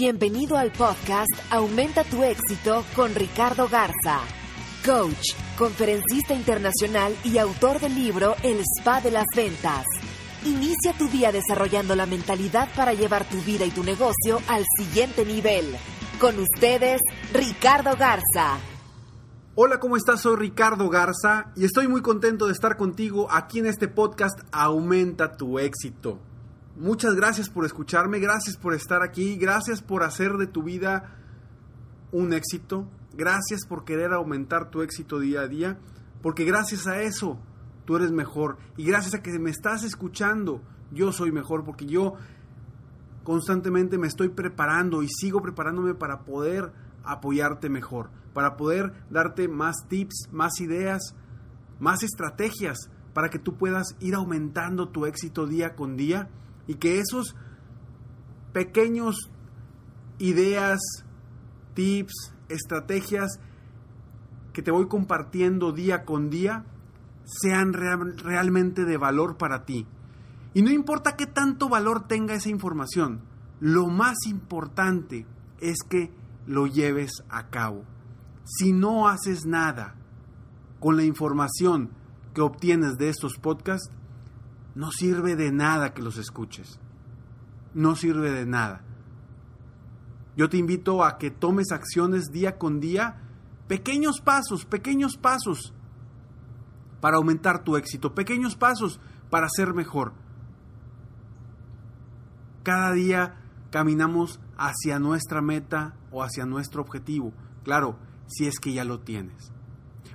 Bienvenido al podcast Aumenta tu éxito con Ricardo Garza, coach, conferencista internacional y autor del libro El Spa de las Ventas. Inicia tu día desarrollando la mentalidad para llevar tu vida y tu negocio al siguiente nivel. Con ustedes, Ricardo Garza. Hola, ¿cómo estás? Soy Ricardo Garza y estoy muy contento de estar contigo aquí en este podcast Aumenta tu éxito. Muchas gracias por escucharme, gracias por estar aquí, gracias por hacer de tu vida un éxito, gracias por querer aumentar tu éxito día a día, porque gracias a eso tú eres mejor y gracias a que me estás escuchando, yo soy mejor porque yo constantemente me estoy preparando y sigo preparándome para poder apoyarte mejor, para poder darte más tips, más ideas, más estrategias para que tú puedas ir aumentando tu éxito día con día y que esos pequeños ideas, tips, estrategias que te voy compartiendo día con día sean realmente de valor para ti. Y no importa qué tanto valor tenga esa información, lo más importante es que lo lleves a cabo. Si no haces nada con la información que obtienes de estos podcasts, no sirve de nada que los escuches. No sirve de nada. Yo te invito a que tomes acciones día con día, pequeños pasos, pequeños pasos para aumentar tu éxito, pequeños pasos para ser mejor. Cada día caminamos hacia nuestra meta o hacia nuestro objetivo. Claro, si es que ya lo tienes.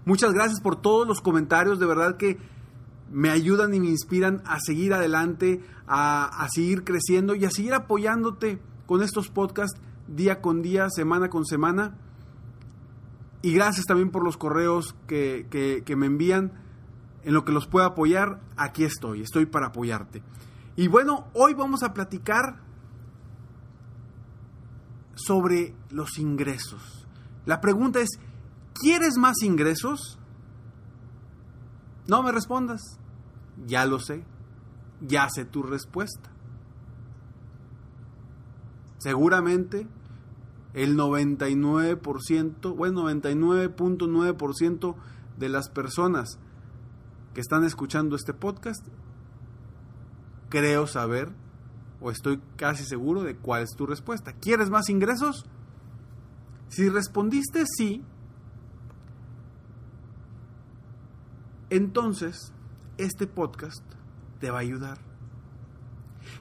Muchas gracias por todos los comentarios, de verdad que me ayudan y me inspiran a seguir adelante, a, seguir creciendo y a seguir apoyándote con estos podcasts día con día, semana con semana. Y gracias también por los correos que, que me envían. En lo que los pueda apoyar, aquí estoy, estoy para apoyarte. Y bueno, hoy vamos a platicar sobre los ingresos. La pregunta es, ¿quieres más ingresos? No me respondas. Ya lo sé. Ya sé tu respuesta. Seguramente el 99%, bueno, 99.9% de las personas que están escuchando este podcast, creo saber o estoy casi seguro de cuál es tu respuesta. ¿Quieres más ingresos? Si respondiste sí, entonces este podcast te va a ayudar.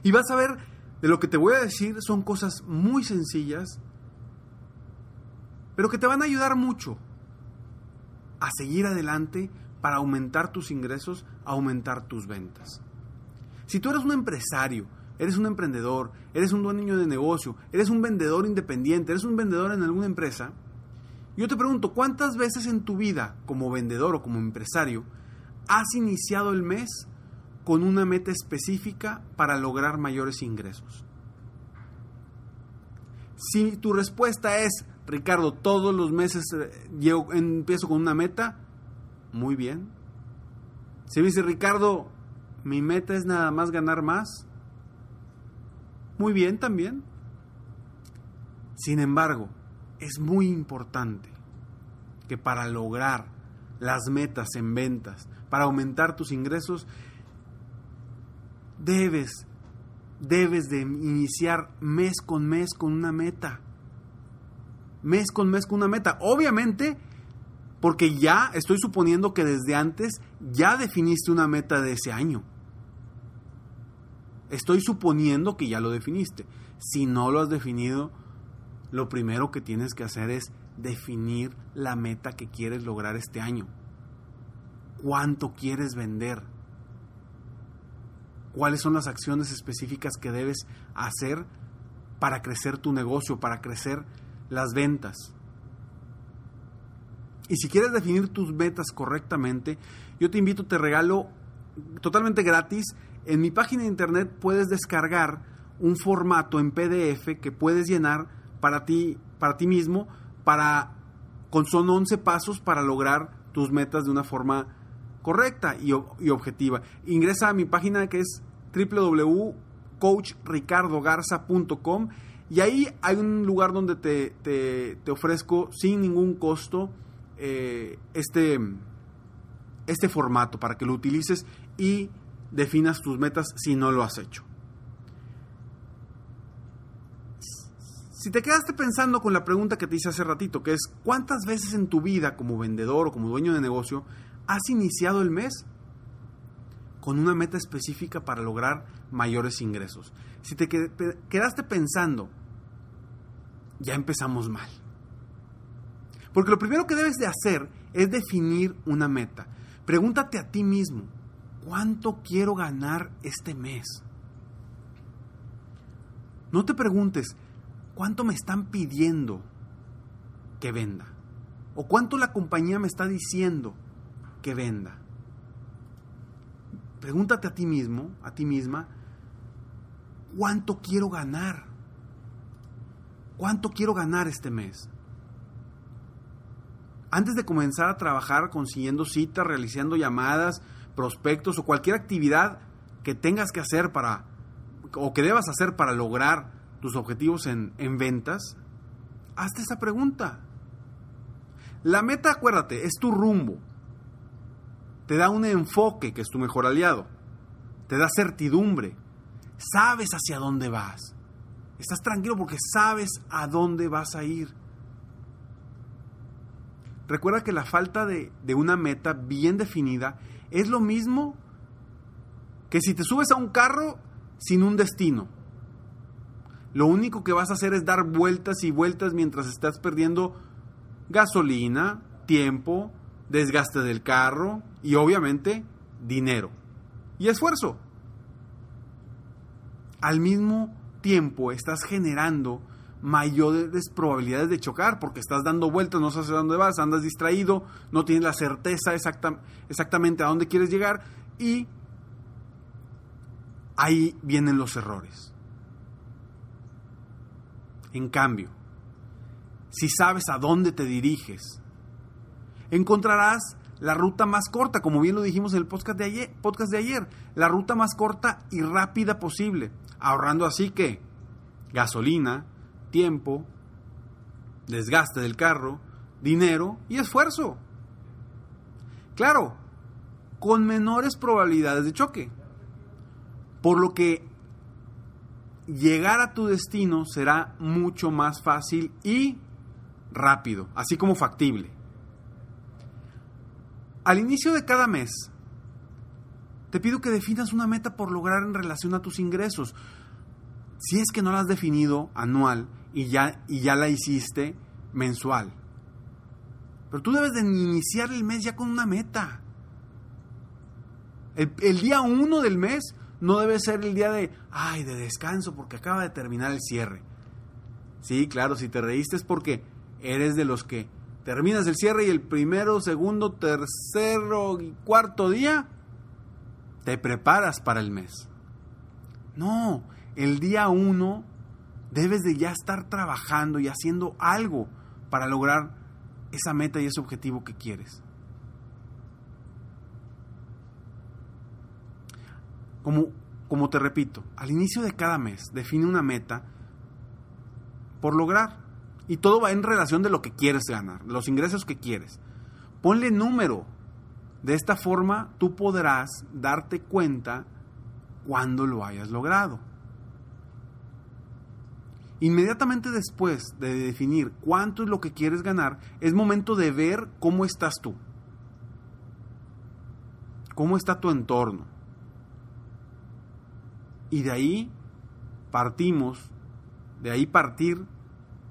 Y vas a ver, de lo que te voy a decir son cosas muy sencillas, pero que te van a ayudar mucho a seguir adelante para aumentar tus ingresos, aumentar tus ventas. Si tú eres un empresario, eres un emprendedor, eres un dueño de negocio, eres un vendedor independiente, eres un vendedor en alguna empresa, yo te pregunto, ¿cuántas veces en tu vida como vendedor o como empresario has iniciado el mes con una meta específica para lograr mayores ingresos? Si tu respuesta es, Ricardo, todos los meses eh, empiezo con una meta, muy bien. Si dice, Ricardo, mi meta es nada más ganar más, muy bien también. Sin embargo, es muy importante que para lograr las metas en ventas, para aumentar tus ingresos, debes, debes de iniciar mes con mes con una meta. Mes con mes con una meta. Obviamente, porque ya estoy suponiendo que desde antes ya definiste una meta de ese año. Estoy suponiendo que ya lo definiste. Si no lo has definido, lo primero que tienes que hacer es definir la meta que quieres lograr este año. ¿Cuánto quieres vender? ¿Cuáles son las acciones específicas que debes hacer para crecer tu negocio, para crecer las ventas? Y si quieres definir tus metas correctamente, yo te invito, te regalo totalmente gratis. En mi página de internet puedes descargar un formato en PDF que puedes llenar para ti, para ti mismo, para con son 11 pasos para lograr tus metas de una forma correcta y, objetiva. Ingresa a mi página que es www.coachricardogarza.com y ahí hay un lugar donde te, te, te ofrezco sin ningún costo eh, este, este formato para que lo utilices y definas tus metas si no lo has hecho. Si te quedaste pensando con la pregunta que te hice hace ratito, que es ¿cuántas veces en tu vida como vendedor o como dueño de negocio has iniciado el mes con una meta específica para lograr mayores ingresos? Si te quedaste pensando, ya empezamos mal. Porque lo primero que debes de hacer es definir una meta. Pregúntate a ti mismo, ¿cuánto quiero ganar este mes? No te preguntes, ¿cuánto me están pidiendo que venda? ¿O cuánto la compañía me está diciendo que venda? Pregúntate a ti mismo, a ti misma, ¿cuánto quiero ganar? ¿Cuánto quiero ganar este mes? Antes de comenzar a trabajar consiguiendo citas, realizando llamadas, prospectos o cualquier actividad que tengas que hacer para o que debas hacer para lograr tus objetivos en, en ventas, hazte esa pregunta. La meta, acuérdate, es tu rumbo. Te da un enfoque que es tu mejor aliado. Te da certidumbre. Sabes hacia dónde vas. Estás tranquilo porque sabes a dónde vas a ir. Recuerda que la falta de, de, una meta bien definida es lo mismo que si te subes a un carro sin un destino. Lo único que vas a hacer es dar vueltas y vueltas mientras estás perdiendo gasolina, tiempo, desgaste del carro y obviamente dinero y esfuerzo. Al mismo tiempo estás generando mayores probabilidades de chocar porque estás dando vueltas, no sabes a dónde vas, andas distraído, no tienes la certeza exacta, exactamente a dónde quieres llegar y ahí vienen los errores. En cambio, si sabes a dónde te diriges, encontrarás la ruta más corta, como bien lo dijimos en el podcast de ayer, podcast de ayer la ruta más corta y rápida posible, ahorrando así que gasolina, tiempo, desgaste del carro, dinero y esfuerzo. Claro, con menores probabilidades de choque. Por lo que llegar a tu destino será mucho más fácil y rápido, así como factible. Al inicio de cada mes, te pido que definas una meta por lograr en relación a tus ingresos. Si es que no la has definido anual y ya, y ya la hiciste mensual. Pero tú debes de iniciar el mes ya con una meta. El, día uno del mes no debe ser el día de, ay, de descanso porque acaba de terminar el cierre. Sí, claro, si te reíste es porque eres de los que terminas el cierre y el primero, segundo, tercero y cuarto día te preparas para el mes. No, el día uno debes de ya estar trabajando y haciendo algo para lograr esa meta y ese objetivo que quieres. Como, como te repito, al inicio de cada mes define una meta por lograr. Y todo va en relación de lo que quieres ganar, los ingresos que quieres. Ponle número. De esta forma tú podrás darte cuenta cuando lo hayas logrado. Inmediatamente después de definir cuánto es lo que quieres ganar, es momento de ver cómo estás tú. Cómo está tu entorno. Y de ahí partimos, de ahí partir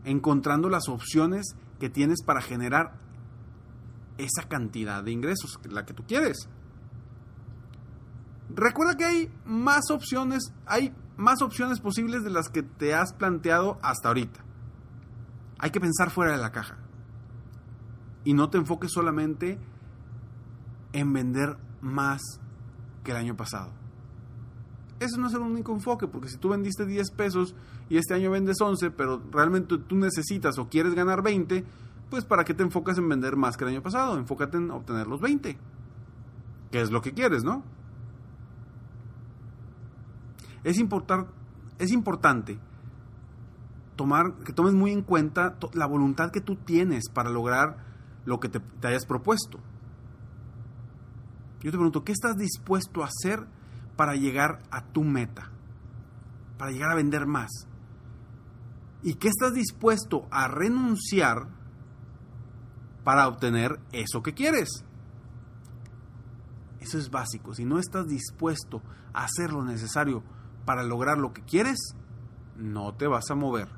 encontrando las opciones que tienes para generar esa cantidad de ingresos, la que tú quieres. Recuerda que hay más opciones, hay más opciones posibles de las que te has planteado hasta ahorita. Hay que pensar fuera de la caja. Y no te enfoques solamente en vender más que el año pasado. Eso no es el único enfoque, porque si tú vendiste 10 pesos y este año vendes 11, pero realmente tú necesitas o quieres ganar 20, pues ¿para qué te enfocas en vender más que el año pasado? Enfócate en obtener los 20, que es lo que quieres, ¿no? Es, importar, es importante tomar, que tomes muy en cuenta la voluntad que tú tienes para lograr lo que te, te hayas propuesto. Yo te pregunto, ¿qué estás dispuesto a hacer para llegar a tu meta? Para llegar a vender más. ¿Y qué estás dispuesto a renunciar para obtener eso que quieres? Eso es básico. Si no estás dispuesto a hacer lo necesario para lograr lo que quieres, no te vas a mover.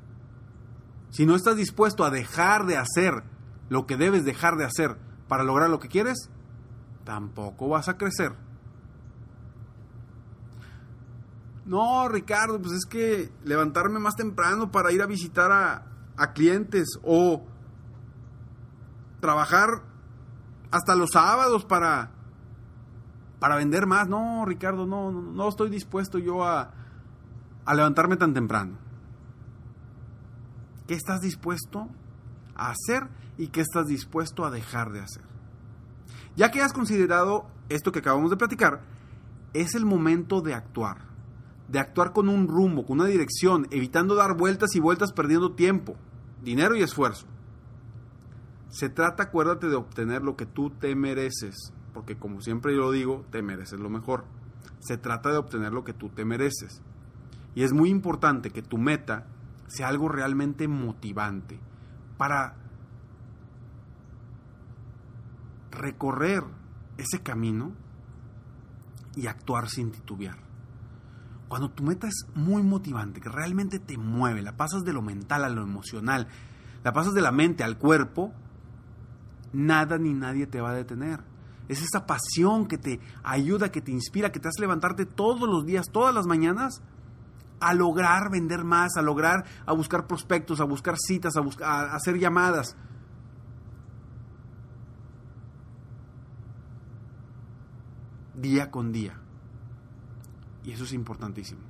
Si no estás dispuesto a dejar de hacer lo que debes dejar de hacer para lograr lo que quieres, tampoco vas a crecer. No, Ricardo, pues es que levantarme más temprano para ir a visitar a, clientes o trabajar hasta los sábados para para vender más. No, Ricardo, no, no, estoy dispuesto yo a, a levantarme tan temprano. ¿Qué estás dispuesto a hacer y qué estás dispuesto a dejar de hacer? Ya que has considerado esto que acabamos de platicar, es el momento de actuar. De actuar con un rumbo, con una dirección, evitando dar vueltas y vueltas perdiendo tiempo, dinero y esfuerzo. Se trata, acuérdate, de obtener lo que tú te mereces, porque como siempre yo lo digo, te mereces lo mejor. Se trata de obtener lo que tú te mereces. Y es muy importante que tu meta sea algo realmente motivante para recorrer ese camino y actuar sin titubear. Cuando tu meta es muy motivante, que realmente te mueve, la pasas de lo mental a lo emocional, la pasas de la mente al cuerpo, nada ni nadie te va a detener. Es esa pasión que te ayuda, que te inspira, que te hace levantarte todos los días, todas las mañanas, a lograr vender más, a lograr, a buscar prospectos, a buscar citas, a, a hacer llamadas. Día con día. Y eso es importantísimo.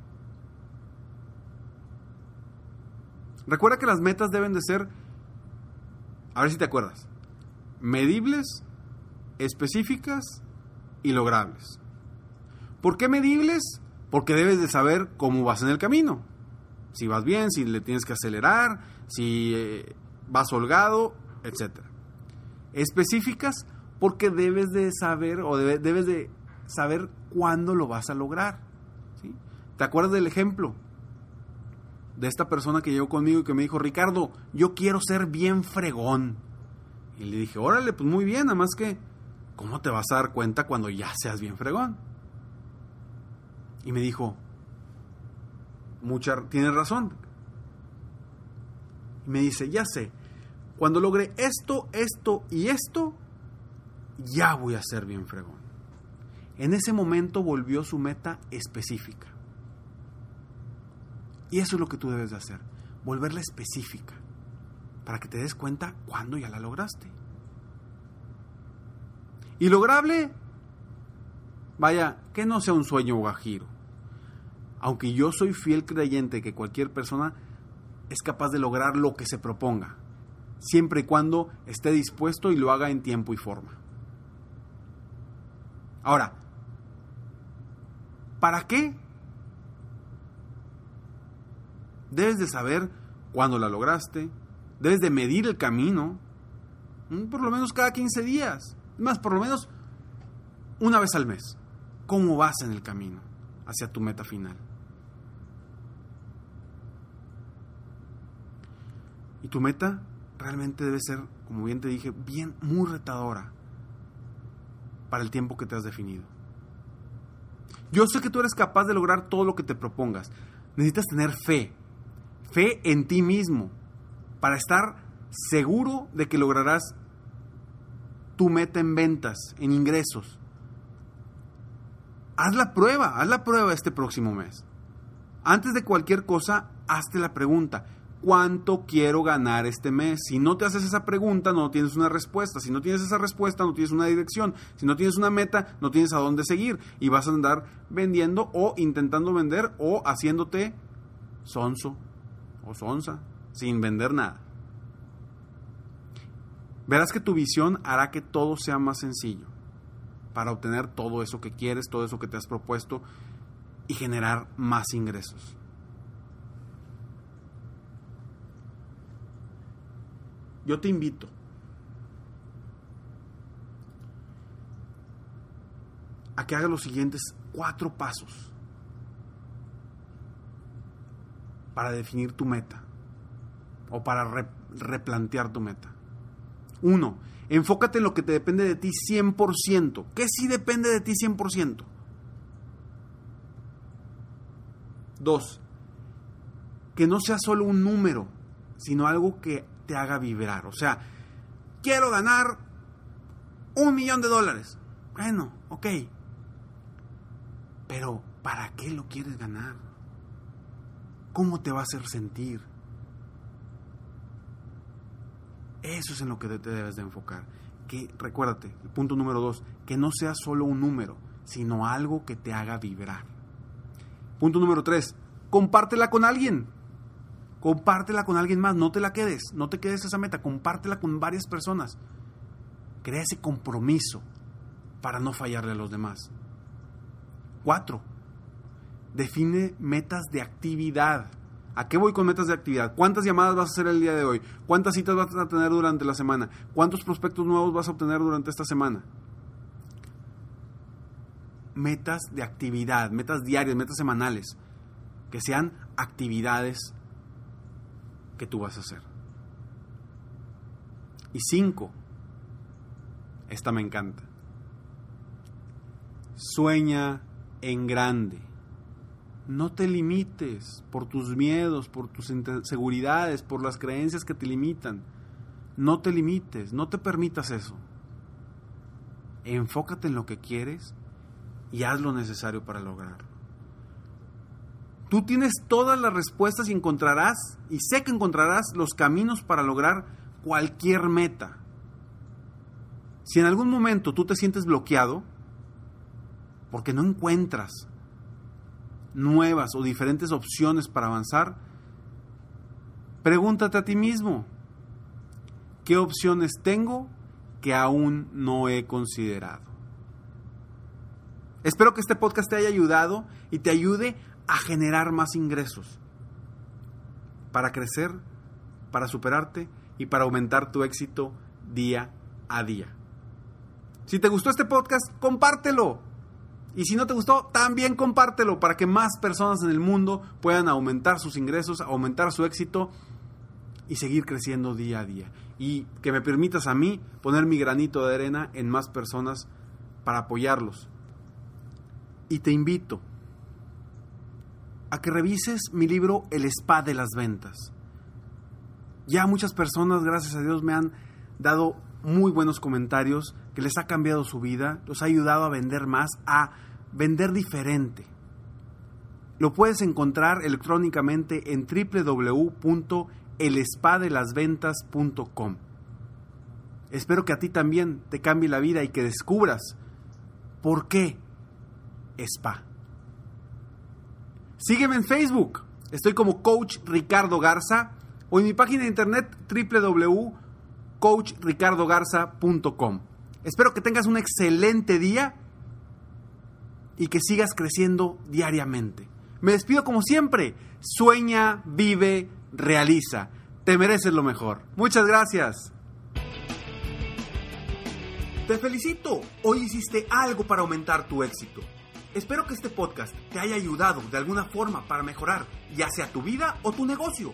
Recuerda que las metas deben de ser, a ver si te acuerdas, medibles específicas y logrables. ¿Por qué medibles? Porque debes de saber cómo vas en el camino. Si vas bien, si le tienes que acelerar, si eh, vas holgado, etc. Específicas porque debes de saber o debes de saber cuándo lo vas a lograr. ¿Te acuerdas del ejemplo? De esta persona que llegó conmigo y que me dijo, Ricardo, yo quiero ser bien fregón. Y le dije, órale, pues muy bien, nada más que ¿cómo te vas a dar cuenta cuando ya seas bien fregón? Y me dijo, mucha, tienes razón. Y me dice, ya sé, cuando logre esto, esto y esto, ya voy a ser bien fregón. En ese momento volvió su meta específica. Y eso es lo que tú debes de hacer, volverla específica, para que te des cuenta cuándo ya la lograste. Y lograble, vaya, que no sea un sueño guajiro. Aunque yo soy fiel creyente que cualquier persona es capaz de lograr lo que se proponga, siempre y cuando esté dispuesto y lo haga en tiempo y forma. Ahora, ¿para qué? Debes de saber cuándo la lograste, debes de medir el camino, por lo menos cada 15 días más por lo menos una vez al mes. ¿Cómo vas en el camino? hacia tu meta final. Y tu meta realmente debe ser, como bien te dije, bien muy retadora para el tiempo que te has definido. Yo sé que tú eres capaz de lograr todo lo que te propongas. Necesitas tener fe, fe en ti mismo, para estar seguro de que lograrás tu meta en ventas, en ingresos. Haz la prueba, haz la prueba este próximo mes. Antes de cualquier cosa, hazte la pregunta, ¿cuánto quiero ganar este mes? Si no te haces esa pregunta, no tienes una respuesta. Si no tienes esa respuesta, no tienes una dirección. Si no tienes una meta, no tienes a dónde seguir. Y vas a andar vendiendo o intentando vender o haciéndote sonso o sonsa sin vender nada. Verás que tu visión hará que todo sea más sencillo para obtener todo eso que quieres, todo eso que te has propuesto y generar más ingresos. Yo te invito a que hagas los siguientes cuatro pasos para definir tu meta o para replantear tu meta. Uno, enfócate en lo que te depende de ti 100%. ¿Qué sí depende de ti 100%? Dos, que no sea solo un número, sino algo que te haga vibrar. O sea, quiero ganar un millón de dólares. Bueno, ok. Pero, ¿para qué lo quieres ganar? ¿Cómo te va a hacer sentir? Eso es en lo que te debes de enfocar. Que recuérdate, el punto número dos, que no sea solo un número, sino algo que te haga vibrar. Punto número tres, compártela con alguien. Compártela con alguien más, no te la quedes, no te quedes esa meta, compártela con varias personas. Crea ese compromiso para no fallarle a los demás. Cuatro, define metas de actividad. ¿A qué voy con metas de actividad? ¿Cuántas llamadas vas a hacer el día de hoy? ¿Cuántas citas vas a tener durante la semana? ¿Cuántos prospectos nuevos vas a obtener durante esta semana? Metas de actividad, metas diarias, metas semanales, que sean actividades que tú vas a hacer. Y cinco, esta me encanta. Sueña en grande. No te limites por tus miedos, por tus inseguridades, por las creencias que te limitan. No te limites, no te permitas eso. Enfócate en lo que quieres y haz lo necesario para lograrlo. Tú tienes todas las respuestas y encontrarás, y sé que encontrarás los caminos para lograr cualquier meta. Si en algún momento tú te sientes bloqueado, porque no encuentras nuevas o diferentes opciones para avanzar, pregúntate a ti mismo, ¿qué opciones tengo que aún no he considerado? Espero que este podcast te haya ayudado y te ayude a generar más ingresos para crecer, para superarte y para aumentar tu éxito día a día. Si te gustó este podcast, compártelo. Y si no te gustó, también compártelo para que más personas en el mundo puedan aumentar sus ingresos, aumentar su éxito y seguir creciendo día a día. Y que me permitas a mí poner mi granito de arena en más personas para apoyarlos. Y te invito a que revises mi libro El Spa de las Ventas. Ya muchas personas, gracias a Dios, me han dado muy buenos comentarios que les ha cambiado su vida, los ha ayudado a vender más, a vender diferente. Lo puedes encontrar electrónicamente en www.elespadelasventas.com. Espero que a ti también te cambie la vida y que descubras por qué spa. Sígueme en Facebook. Estoy como Coach Ricardo Garza o en mi página de internet www.coachricardogarza.com. Espero que tengas un excelente día y que sigas creciendo diariamente. Me despido como siempre. Sueña, vive, realiza. Te mereces lo mejor. Muchas gracias. Te felicito. Hoy hiciste algo para aumentar tu éxito. Espero que este podcast te haya ayudado de alguna forma para mejorar ya sea tu vida o tu negocio.